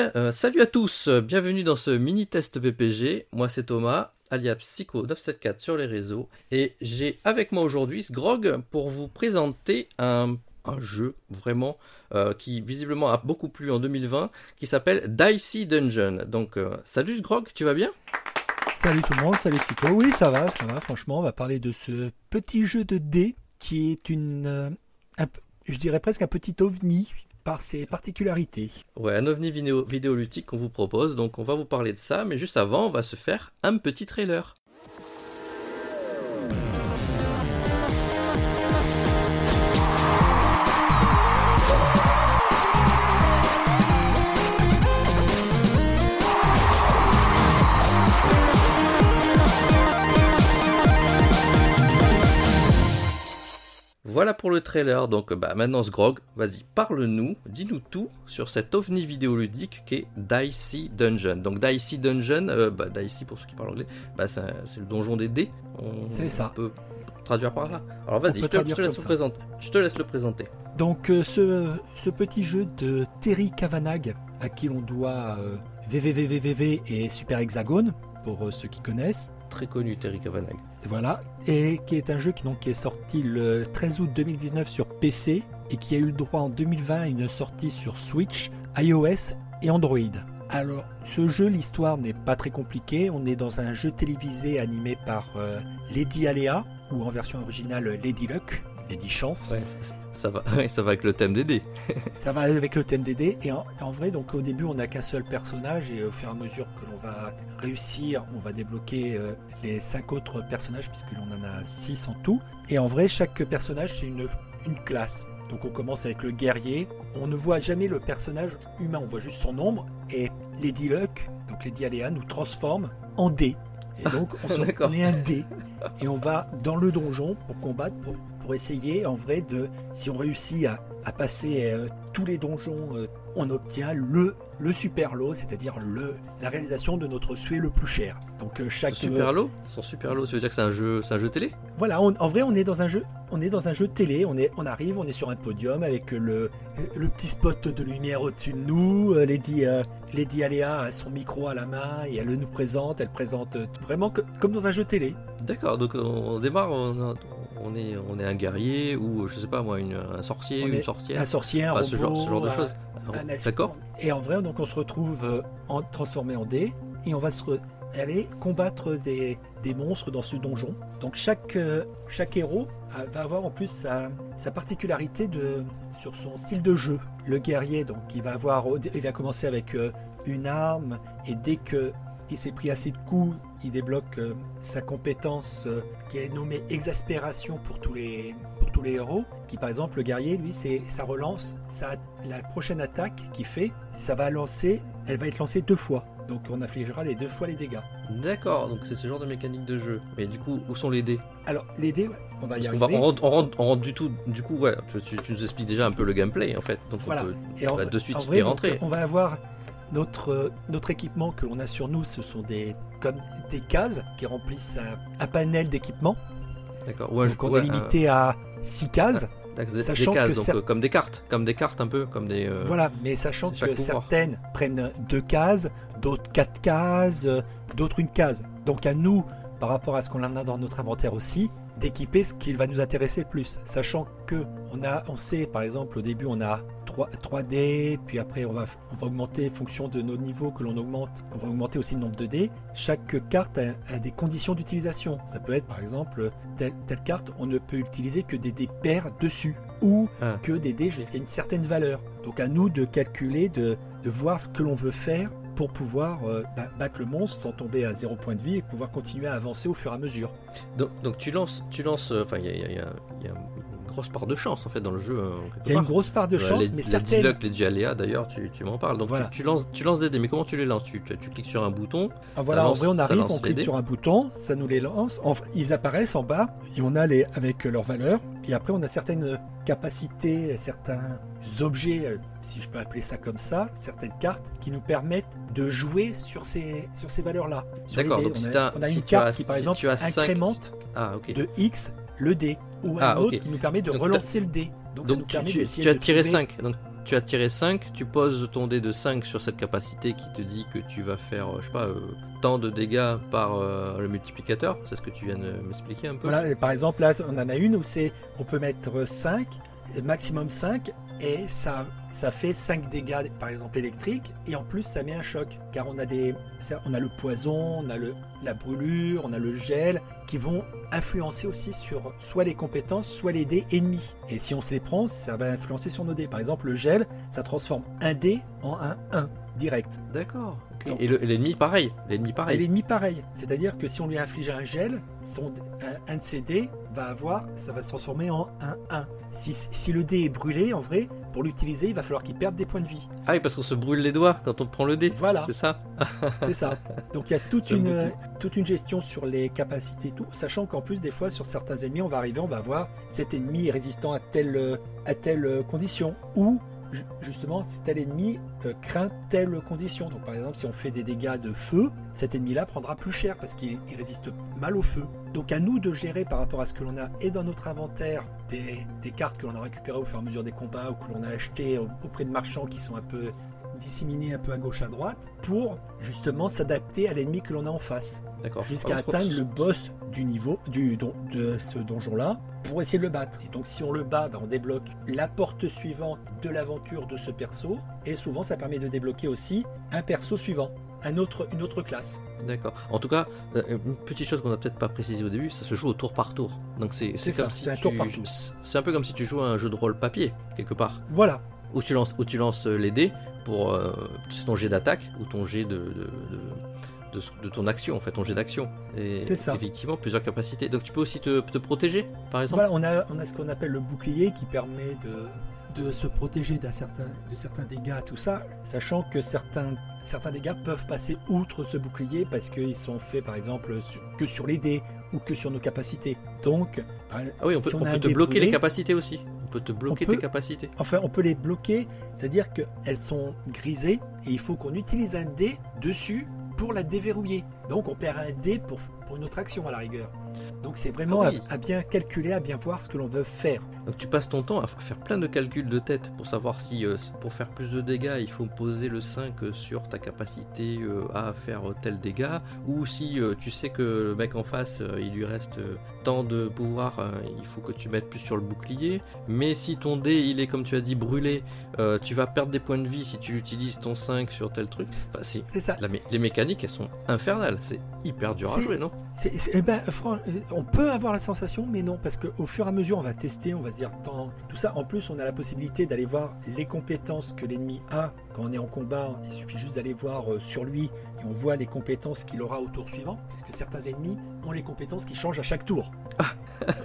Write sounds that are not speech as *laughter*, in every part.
Euh, salut à tous, bienvenue dans ce mini test PPG. Moi c'est Thomas, alias Psycho974 sur les réseaux, et j'ai avec moi aujourd'hui Sgrog pour vous présenter un, jeu vraiment euh, qui visiblement a beaucoup plu en 2020, qui s'appelle Dicey Dungeon. Donc euh, salut Sgrog, tu vas bien? Salut tout le monde, salut Psycho. Oui, ça va, ça va, franchement. On va parler de ce petit jeu de dés qui est une. je dirais presque un petit ovni ses particularités. Ouais, un ovni vidéo, vidéoludique qu'on vous propose, donc on va vous parler de ça, mais juste avant, on va se faire un petit trailer. Voilà pour le trailer, donc bah, maintenant Sgrog, vas-y, parle-nous, dis-nous tout sur cet ovni vidéoludique qu'est Dicey Dungeon. Donc Dicey Dungeon, euh, bah, Dicey pour ceux qui parlent anglais, bah, c'est le donjon des dés. On- C'est ça. On peut traduire par là. Alors vas-y, je te, je traduire te laisse le présenter. Je te laisse le présenter. Donc, euh, ce, ce petit jeu de Terry Kavanagh, à qui l'on doit euh, VVVVVV et Super Hexagone, pour euh, ceux qui connaissent. Très connu Terry Kavanagh. Voilà, et qui est un jeu qui, donc, est sorti le 13 août 2019 sur PC et qui a eu le droit en 2020 à une sortie sur Switch, iOS et Android. Alors, ce jeu, l'histoire n'est pas très compliquée. On est dans un jeu télévisé animé par euh, Lady Alea, ou en version originale Lady Luck, Lady Chance. Ouais, ça, ça va, *laughs* ouais, ça va avec le thème des *laughs* dés. Ça va avec le thème des dés. Et en, en vrai, donc au début, on n'a qu'un seul personnage. Et au fur et à mesure que l'on va réussir, on va débloquer euh, les cinq autres personnages, puisque l'on en a six en tout. Et en vrai, chaque personnage, c'est une, une classe. Donc on commence avec le guerrier. On ne voit jamais le personnage humain, on voit juste son ombre. Et Lady Luck, donc Lady Alea, nous transforme en dé. Et donc on, se- *laughs* on est un dé. Et on va dans le donjon pour combattre, pour, pour essayer en vrai de, si on réussit à, à passer euh, tous les donjons, euh, on obtient le, le super lot, c'est-à-dire le, la réalisation de notre souhait le plus cher. Donc euh, chaque Super lot? Son super lot, ça veut dire que c'est un jeu, c'est un jeu télé? Voilà, on- en vrai, on est dans un jeu, on est dans un jeu télé. On est, on arrive, on est sur un podium avec le, le petit spot de lumière au-dessus de nous. Lady, Lady Alea a son micro à la main et elle nous présente. Elle présente vraiment que- comme dans un jeu télé. D'accord, donc on démarre, on, a- on est, on est un guerrier ou je sais pas moi, une, un sorcier, On une sorcière. Un sorcier, un Enfin, robot, ce genre- ce genre de choses. D'accord Et en vrai, donc on se retrouve euh, en, transformé en dés et on va se re- aller combattre des, des monstres dans ce donjon. Donc chaque, euh, chaque héros va avoir en plus sa, sa particularité de, sur son style de jeu. Le guerrier, donc il va avoir, il va commencer avec euh, une arme et dès que il s'est pris assez de coups, il débloque euh, sa compétence euh, qui est nommée exaspération pour tous les pour tous les héros. Qui par exemple le guerrier, lui, c'est ça relance, ça la prochaine attaque qu'il fait, ça va lancer, elle va être lancée deux fois. Donc on affligera les deux fois les dégâts. D'accord, donc c'est ce genre de mécanique de jeu. Mais du coup, où sont les dés? Alors les dés, on va y on, va, arriver. on, rentre, on, rentre, on rentre du tout, du coup, ouais, tu, tu- nous expliques déjà un peu le gameplay en fait. Donc Voilà. on peut Et en, bah, de suite en y donc, rentrer. on va avoir notre, euh, notre équipement que l'on a sur nous, ce sont des comme des cases qui remplissent un, un panel d'équipement. D'accord, ouais, Donc on ouais, est limité à 6 cases. d'accord, des, sachant des cases, que donc cer- euh, comme des cartes, comme des cartes un peu, comme des. euh, Voilà, mais sachant que pouvoir. certaines prennent deux cases, d'autres quatre cases, euh, d'autres une case. Donc à nous, par rapport à ce qu'on en a dans notre inventaire aussi, d'équiper ce qui va nous intéresser le plus. Sachant que on a, on sait par exemple au début on a 3, 3D, puis après on va, on va augmenter en fonction de nos niveaux que l'on augmente, on va augmenter aussi le nombre de dés. Chaque carte a, a des conditions d'utilisation. Ça peut être par exemple telle, telle carte, on ne peut utiliser que des dés pairs dessus ou Ah. que des dés jusqu'à une certaine valeur. Donc à nous de calculer, de, de voir ce que l'on veut faire pour pouvoir euh, battre le monstre sans tomber à zéro point de vie et pouvoir continuer à avancer au fur et à mesure. Donc, donc tu lances, tu lances, euh, enfin il y y y a grosse part de chance en fait dans le jeu. quelque Il y a une grosse part de chance, les, mais les certaines. dialogues, les dialéas d'ailleurs, tu, tu m'en parles. Donc Voilà. tu, tu lances, tu lances des dés, mais comment tu les lances? Tu, cliques sur un bouton. Ah, voilà, lance- en vrai, on arrive, on clique sur un bouton, ça nous les lance. Enfin, ils apparaissent en bas et on a les avec leurs valeurs. Et après, on a certaines capacités, certains objets, euh, si je peux appeler ça comme ça, certaines cartes qui nous permettent de jouer sur ces sur ces valeurs-là. D'accord, donc on si a, t'as- on a si une tu as- carte qui, par si exemple, tu as cinq- incrémente Ah ok. de X le dé, ou un Ah, autre qui nous permet de Donc, relancer le dé. Donc, ça nous tu, permet tu- tu as de tiré trouver- 5. Donc tu as tiré 5, tu poses ton dé de 5 sur cette capacité qui te dit que tu vas faire, euh, je sais pas, euh, tant de dégâts par euh, le multiplicateur. C'est ce que tu viens de m'expliquer un peu. Voilà, et par exemple, là, on en a une où c'est, on peut mettre 5, maximum 5, et ça, ça fait 5 dégâts, par exemple, électriques, et en plus, ça met un choc, car on a des, on a le poison, on a le, la brûlure, on a le gel, qui vont influencer aussi sur soit les compétences, soit les dés ennemis. Et si on se les prend, ça va influencer sur nos dés. Par exemple, le gel, ça transforme un dé en un 1, direct. D'accord. Et le- et l'ennemi pareil. L'ennemi Et pareil. l'ennemi pareil. C'est-à-dire que si on lui inflige un gel, son, un, un de ses dés va avoir, ça va se transformer en un 1. Si, si le dé est brûlé, en vrai, pour l'utiliser, il va falloir qu'il perde des points de vie. Ah oui, parce qu'on se brûle les doigts quand on prend le dé. Voilà, C'est ça *laughs* c'est ça. Donc il y a toute une, toute une gestion sur les capacités, tout, sachant qu'en plus, des fois, sur certains ennemis, on va arriver, on va voir cet ennemi résistant à telle, à telle condition, ou ju- justement, tel ennemi euh, craint telle condition. Donc par exemple, si on fait des dégâts de feu, cet ennemi-là prendra plus cher parce qu'il il résiste mal au feu. Donc à nous de gérer par rapport à ce que l'on a et dans notre inventaire des, des cartes que l'on a récupérées au fur et à mesure des combats ou que l'on a achetées au- auprès de marchands qui sont un peu disséminés un peu à gauche à droite pour justement s'adapter à l'ennemi que l'on a en face D'accord. jusqu'à atteindre le boss du niveau du don- de ce donjon-là pour essayer de le battre. Et donc si on le bat, bah, on débloque la porte suivante de l'aventure de ce perso et souvent ça permet de débloquer aussi un perso suivant, un autre, une autre classe. D'accord. En tout cas, euh, une petite chose qu'on n'a peut-être pas précisé au début, ça se joue au tour par tour. Donc c'est comme si un tu- tour par tour. C'est un peu comme si tu jouais à un jeu de rôle papier quelque part. Voilà, Où tu lances, où tu lances euh, les dés pour euh, ton jet d'attaque ou ton jet de, de, de, de- de ton action en fait, ton jet d'action. Et C'est ça. Effectivement, plusieurs capacités. Donc tu peux aussi te, te protéger, par exemple. voilà on, a, on a ce qu'on appelle le bouclier qui permet de, de se protéger d'un certain, de certains dégâts, tout ça, sachant que certains, certains dégâts peuvent passer outre ce bouclier parce qu'ils sont faits par exemple sur- que sur les dés ou que sur nos capacités. Donc, par- Ah oui, on peut, si on a peut un te bloquer brûlé, les capacités aussi. On peut te bloquer peut- tes capacités. Enfin, on peut les bloquer, c'est-à-dire qu'elles sont grisées et il faut qu'on utilise un dé dessus pour la déverrouiller. Donc on perd un dé pour, pour une autre action à la rigueur. Donc c'est vraiment Ah oui. à, à bien calculer, à bien voir ce que l'on veut faire. Donc tu passes ton temps à faire plein de calculs de tête pour savoir si euh, s- pour faire plus de dégâts il faut poser le 5 sur ta capacité euh, à faire tel dégât ou si euh, tu sais que le mec en face euh, il lui reste euh, tant de pouvoir euh, il faut que tu mettes plus sur le bouclier mais si ton dé il est comme tu as dit brûlé euh, tu vas perdre des points de vie si tu utilises ton 5 sur tel truc enfin, c'est C'est ça. la mé- les mécaniques elles sont infernales c'est hyper dur à jouer non C'est- c'est- eh ben, euh, on peut avoir la sensation, mais non, parce qu'au fur et à mesure, on va tester, on va se dire, tant, tout ça. En plus, on a la possibilité d'aller voir les compétences que l'ennemi a quand on est en combat. Il suffit juste d'aller voir euh, sur lui et on voit les compétences qu'il aura au tour suivant, puisque certains ennemis ont les compétences qui changent à chaque tour.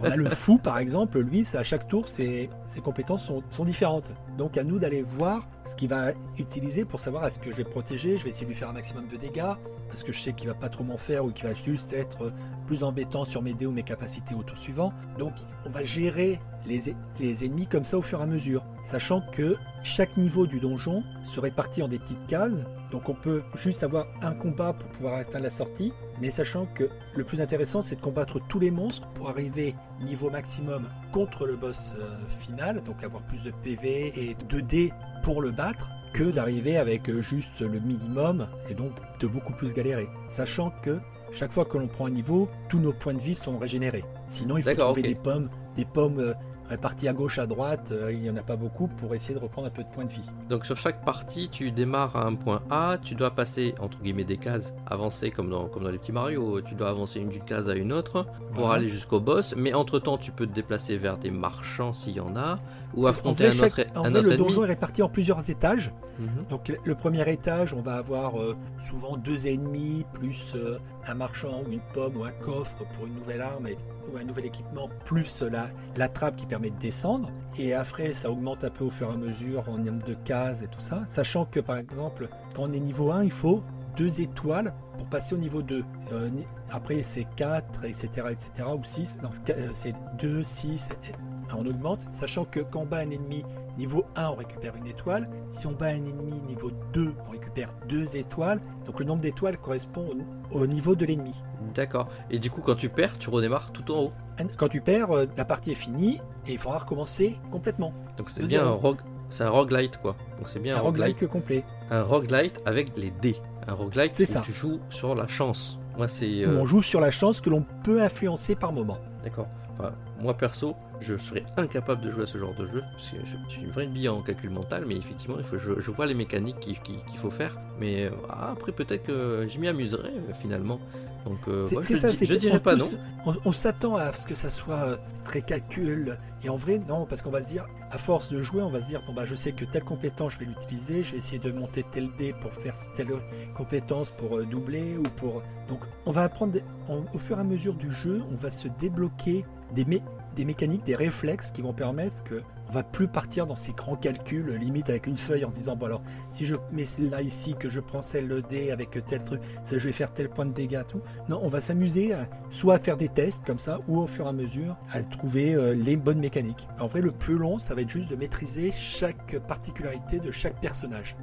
on a le fou, par exemple, lui, c'est à chaque tour, ses, ses compétences sont, sont différentes. Donc, à nous d'aller voir ce qu'il va utiliser pour savoir est-ce que je vais protéger, je vais essayer de lui faire un maximum de dégâts, parce que je sais qu'il va pas trop m'en faire ou qu'il va juste être plus embêtant sur mes dés ou mes capacités au tour suivant. Donc on va gérer les, les ennemis comme ça au fur et à mesure, sachant que chaque niveau du donjon se répartit en des petites cases. Donc on peut juste avoir un combat pour pouvoir atteindre la sortie, mais sachant que le plus intéressant c'est de combattre tous les monstres pour arriver niveau maximum contre le boss euh, final, donc avoir plus de PV et de dés pour le battre que d'arriver avec euh, juste le minimum et donc de beaucoup plus galérer. Sachant que chaque fois que l'on prend un niveau, tous nos points de vie sont régénérés. Sinon, il faut trouver des pommes, des pommes réparties à gauche, à droite. euh, il n'y en a pas beaucoup pour essayer de reprendre un peu de points de vie. Donc sur chaque partie, tu démarres à un point A, tu dois passer entre guillemets des cases, avancer comme dans, comme dans les petits Mario, tu dois avancer d'une case à une autre pour Voilà. aller jusqu'au boss, mais entre temps tu peux te déplacer vers des marchands s'il y en a, ou affronter en un autre, chaque- en un vrai, autre le ennemi. donjon est réparti en plusieurs étages. Mhm. Donc le- le premier étage, on va avoir euh, souvent deux ennemis, plus euh, un marchand ou une pomme ou un coffre pour une nouvelle arme et- ou un nouvel équipement, plus la, la trappe qui permet de descendre. Et après, ça augmente un peu au fur et à mesure en nombre de cases et tout ça. Sachant que par exemple, quand on est niveau 1, il faut deux étoiles pour passer au niveau 2. Euh, après, c'est 4, etc., etc., ou 6. Non, c'est qu- euh, c'est 2, 6, et- on augmente. Sachant que quand on bat un ennemi niveau 1, on récupère une étoile. Si on bat un ennemi niveau 2, on récupère deux étoiles. Donc le nombre d'étoiles correspond au niveau de l'ennemi. D'accord. Et du coup, quand tu perds, tu redémarres tout en haut. Quand tu perds, euh, la partie est finie et il faudra recommencer complètement. Donc c'est bien zéro. un rogue, c'est un roguelite quoi. Donc c'est bien Un un, roguelite, complet. un roguelite avec les dés. Un roguelite C'est où ça. tu joues sur la chance. Moi c'est euh, on joue sur la chance que l'on peut influencer par moment. d'accord. Enfin, moi perso, je serais incapable de jouer à ce genre de jeu parce que je suis une vraie bille en calcul mental, mais effectivement, il faut, je, je vois les mécaniques qu'il qui- qu'il faut faire. Mais euh, ah, après peut-être que je m'y amuserai euh, finalement. Donc euh, ouais, je, ça, c'est je dirais pas non. On, on s'attend à ce que ça soit euh, très calcul. Et en vrai, non, parce qu'on va se dire, à force de jouer, on va se dire, bon bah je sais que telle compétence, je vais l'utiliser, je vais essayer de monter tel dé pour faire telle compétence pour euh, doubler ou pour. Donc on va apprendre, on- au fur et à mesure du jeu, on va se débloquer des, mé- des mécaniques, des réflexes qui vont permettre que on va plus partir dans ces grands calculs, limite avec une feuille en se disant, bon alors, si je mets celle-là ici, que je prends celle le dé avec tel truc, ça, je vais faire tel point de dégâts, tout. Non, on va s'amuser à, soit à faire des tests comme ça, ou au fur et à mesure à trouver euh, les bonnes mécaniques. En vrai, le plus long, ça va être juste de maîtriser chaque particularité de chaque personnage.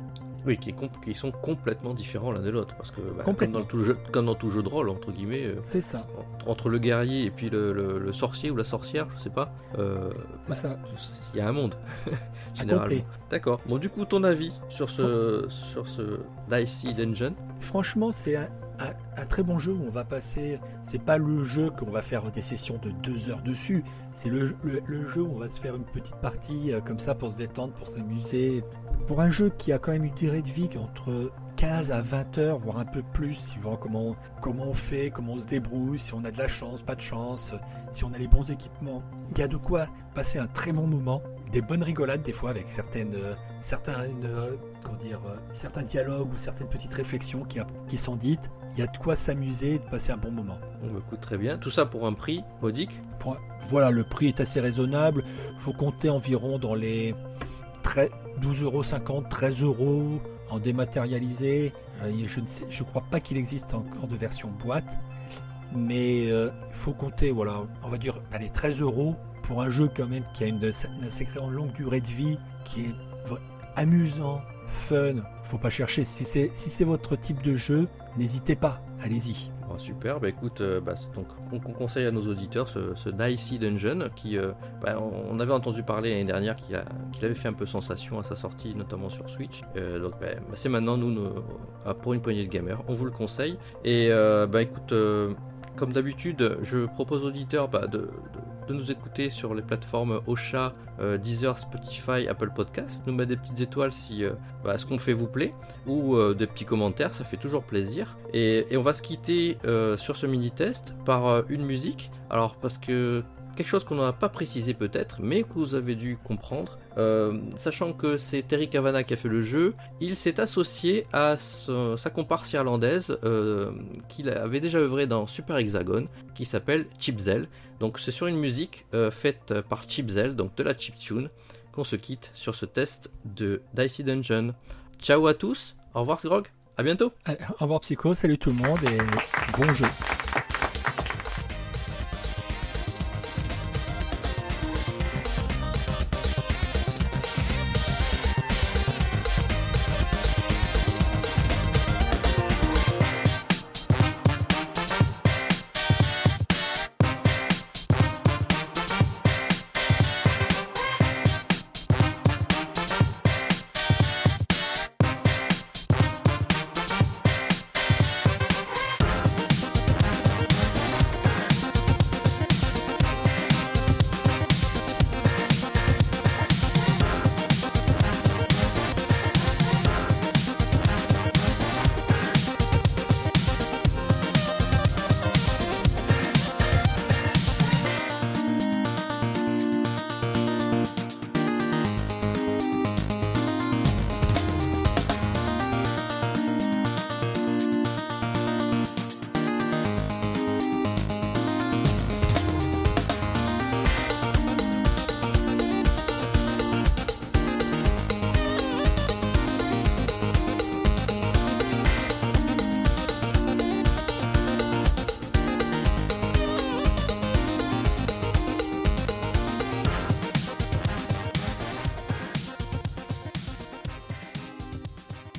Oui, qui, est com- qui sont complètement différents l'un de l'autre. Parce que, bah, comme, Complètement. dans tout jeu, comme dans tout jeu de rôle, entre guillemets, euh, C'est ça, entre, entre le guerrier et puis le, le- le sorcier ou la sorcière, je sais pas, euh, c'est bah, ça. il y a un monde, *laughs* généralement. D'accord. Bon, du coup, ton avis sur ce, sur ce Dicey Dungeon Franchement, c'est un, un- très bon jeu où on va passer. C'est pas le jeu qu'on va faire des sessions de deux heures dessus. C'est le jeu où on va se faire une petite partie euh, comme ça pour se détendre, pour s'amuser. Pour un jeu qui a quand même une durée de vie entre 15 à 20 heures, voire un peu plus, suivant comment, comment on fait, comment on se débrouille, si on a de la chance, pas de chance, si on a les bons équipements. Il y a de quoi passer un très bon moment. Des bonnes rigolades des fois avec certaines, euh, certains, euh, comment dire, euh, certains dialogues ou certaines petites réflexions qui, a- qui sont dites. Il y a de quoi s'amuser et de passer un bon moment. On me coûte très bien. Tout ça pour un prix modique? Pour- voilà, le prix est assez raisonnable. Il faut compter environ dans les 13 12,50 euros, 13 euros en dématérialisé. Je ne sais, je crois pas qu'il existe encore de version boîte, mais euh, il faut compter, voilà, on va dire, allez, 13 euros pour un jeu quand même qui a une, une sacrée longue durée de vie, qui est amusant, fun. Faut pas chercher. Si c'est si c'est votre type de jeu, n'hésitez pas, allez-y. Bon, super, écoute, euh, bah, c'est donc on, on conseille à nos auditeurs ce, ce Dicey Dungeon qui, euh, bah, on, avait entendu parler l'année dernière qu'il qu'il avait fait un peu sensation à sa sortie, notamment sur Switch. Euh, donc bah, bah, c'est maintenant nous, pour une poignée de gamers, on vous le conseille. Et bah écoute, comme d'habitude, je propose aux auditeurs de- de nous écouter sur les plateformes Ocha, euh, Deezer, Spotify, Apple Podcast, nous mettre des petites étoiles si euh, bah, ce qu'on fait vous plaît ou euh, des petits commentaires, ça fait toujours plaisir. Et, on va se quitter sur ce mini-test par euh, une musique. Alors parce que quelque chose qu'on n'a pas précisé peut-être, mais que vous avez dû comprendre, euh, sachant que c'est Terry Cavana qui a fait le jeu, il s'est associé à sa comparse irlandaise euh, qu'il avait déjà œuvré dans Super Hexagon, qui s'appelle Chipzel. Donc c'est sur une musique euh, faite par Chipzel, donc de la chiptune, qu'on se quitte sur ce test de Dicey Dungeon. Ciao à tous, au revoir Grog, à bientôt Au revoir Psycho, salut tout le monde et bon jeu.